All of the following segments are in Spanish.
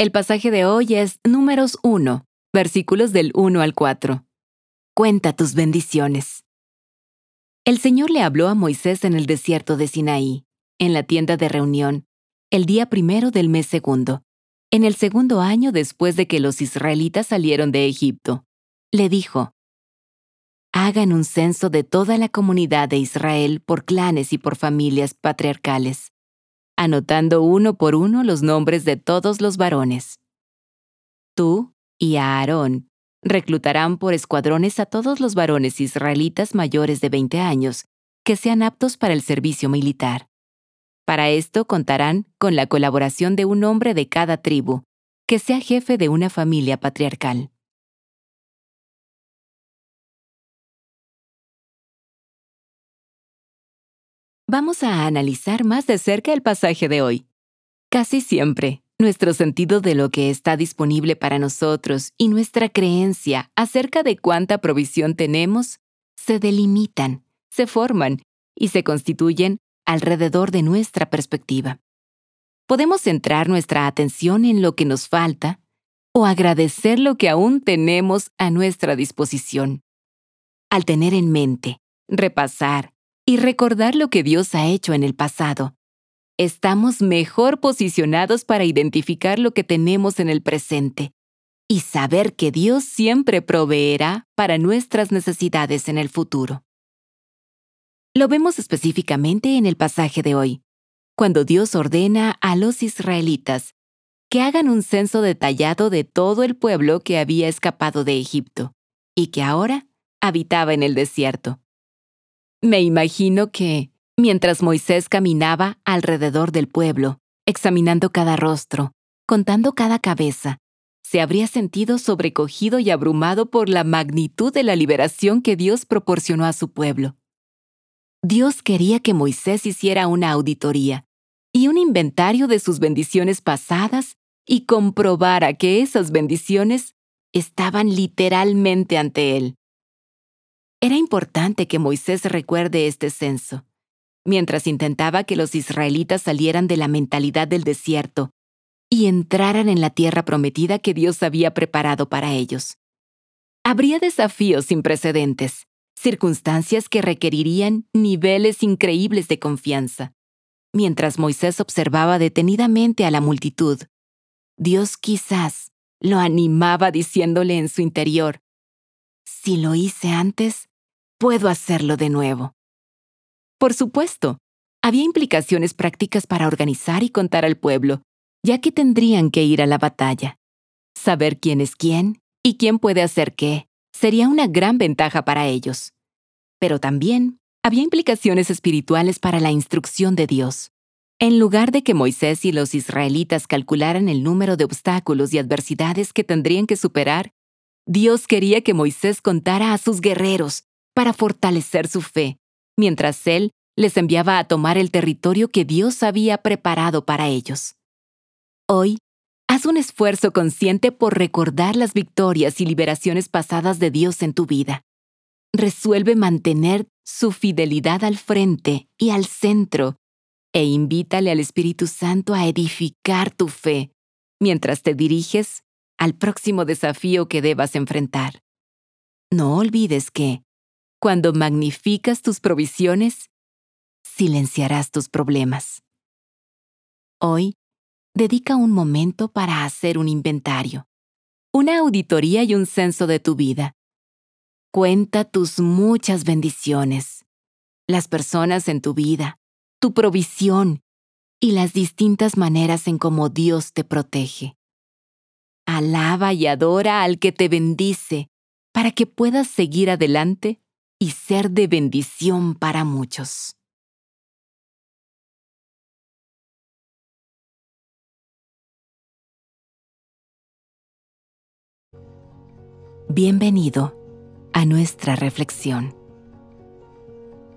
El pasaje de hoy es Números 1, versículos del 1 al 4. Cuenta tus bendiciones. El Señor le habló a Moisés en el desierto de Sinaí, en la tienda de reunión, el día primero del mes segundo, en el segundo año después de que los israelitas salieron de Egipto. Le dijo, Hagan un censo de toda la comunidad de Israel por clanes y por familias patriarcales, anotando uno por uno los nombres de todos los varones. Tú y Aarón reclutarán por escuadrones a todos los varones israelitas mayores de 20 años que sean aptos para el servicio militar. Para esto contarán con la colaboración de un hombre de cada tribu, que sea jefe de una familia patriarcal. Vamos a analizar más de cerca el pasaje de hoy. Casi siempre, nuestro sentido de lo que está disponible para nosotros y nuestra creencia acerca de cuánta provisión tenemos se delimitan, se forman y se constituyen alrededor de nuestra perspectiva. Podemos centrar nuestra atención en lo que nos falta o agradecer lo que aún tenemos a nuestra disposición. Al tener en mente, repasar y recordar lo que Dios ha hecho en el pasado, estamos mejor posicionados para identificar lo que tenemos en el presente y saber que Dios siempre proveerá para nuestras necesidades en el futuro. Lo vemos específicamente en el pasaje de hoy, cuando Dios ordena a los israelitas que hagan un censo detallado de todo el pueblo que había escapado de Egipto y que ahora habitaba en el desierto. Me imagino que, mientras Moisés caminaba alrededor del pueblo, examinando cada rostro, contando cada cabeza, se habría sentido sobrecogido y abrumado por la magnitud de la liberación que Dios proporcionó a su pueblo. Dios quería que Moisés hiciera una auditoría y un inventario de sus bendiciones pasadas y comprobara que esas bendiciones estaban literalmente ante él. Era importante que Moisés recuerde este censo, mientras intentaba que los israelitas salieran de la mentalidad del desierto y entraran en la tierra prometida que Dios había preparado para ellos. Habría desafíos sin precedentes, circunstancias que requerirían niveles increíbles de confianza. Mientras Moisés observaba detenidamente a la multitud, Dios quizás lo animaba diciéndole en su interior, si lo hice antes, puedo hacerlo de nuevo. Por supuesto, había implicaciones prácticas para organizar y contar al pueblo, ya que tendrían que ir a la batalla. Saber quién es quién y quién puede hacer qué sería una gran ventaja para ellos. Pero también había implicaciones espirituales para la instrucción de Dios. En lugar de que Moisés y los israelitas calcularan el número de obstáculos y adversidades que tendrían que superar, Dios quería que Moisés contara a sus guerreros para fortalecer su fe mientras Él les enviaba a tomar el territorio que Dios había preparado para ellos. Hoy, haz un esfuerzo consciente por recordar las victorias y liberaciones pasadas de Dios en tu vida. Resuelve mantener su fidelidad al frente y al centro e invítale al Espíritu Santo a edificar tu fe mientras te diriges al próximo desafío que debas enfrentar. No olvides que, cuando magnificas tus provisiones, silenciarás tus problemas. Hoy, dedica un momento para hacer un inventario, una auditoría y un censo de tu vida. Cuenta tus muchas bendiciones, las personas en tu vida, tu provisión y las distintas maneras en cómo Dios te protege. Alaba y adora al que te bendice para que puedas seguir adelante y ser de bendición para muchos. Bienvenido a nuestra reflexión.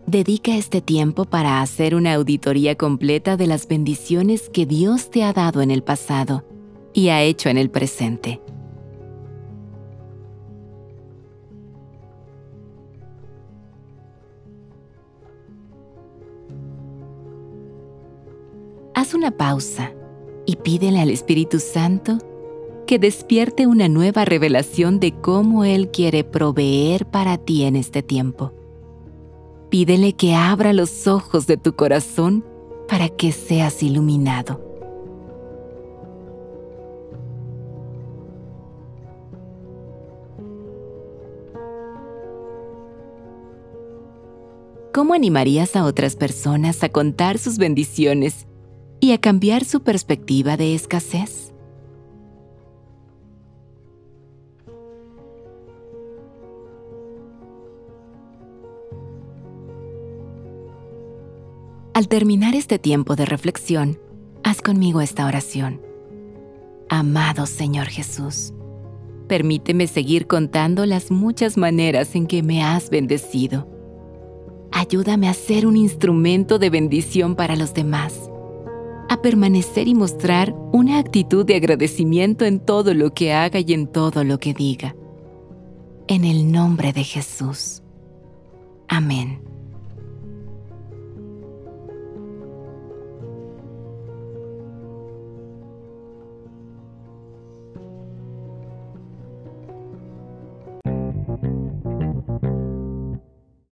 Dedica este tiempo para hacer una auditoría completa de las bendiciones que Dios te ha dado en el pasado y ha hecho en el presente. Una pausa y pídele al Espíritu Santo que despierte una nueva revelación de cómo Él quiere proveer para ti en este tiempo. Pídele que abra los ojos de tu corazón para que seas iluminado. ¿Cómo animarías a otras personas a contar sus bendiciones y a cambiar su perspectiva de escasez? Al terminar este tiempo de reflexión, haz conmigo esta oración. Amado Señor Jesús, permíteme seguir contando las muchas maneras en que me has bendecido ayúdame a ser un instrumento de bendición para los demás, a permanecer y mostrar una actitud de agradecimiento en todo lo que haga y en todo lo que diga. En el nombre de Jesús. Amén.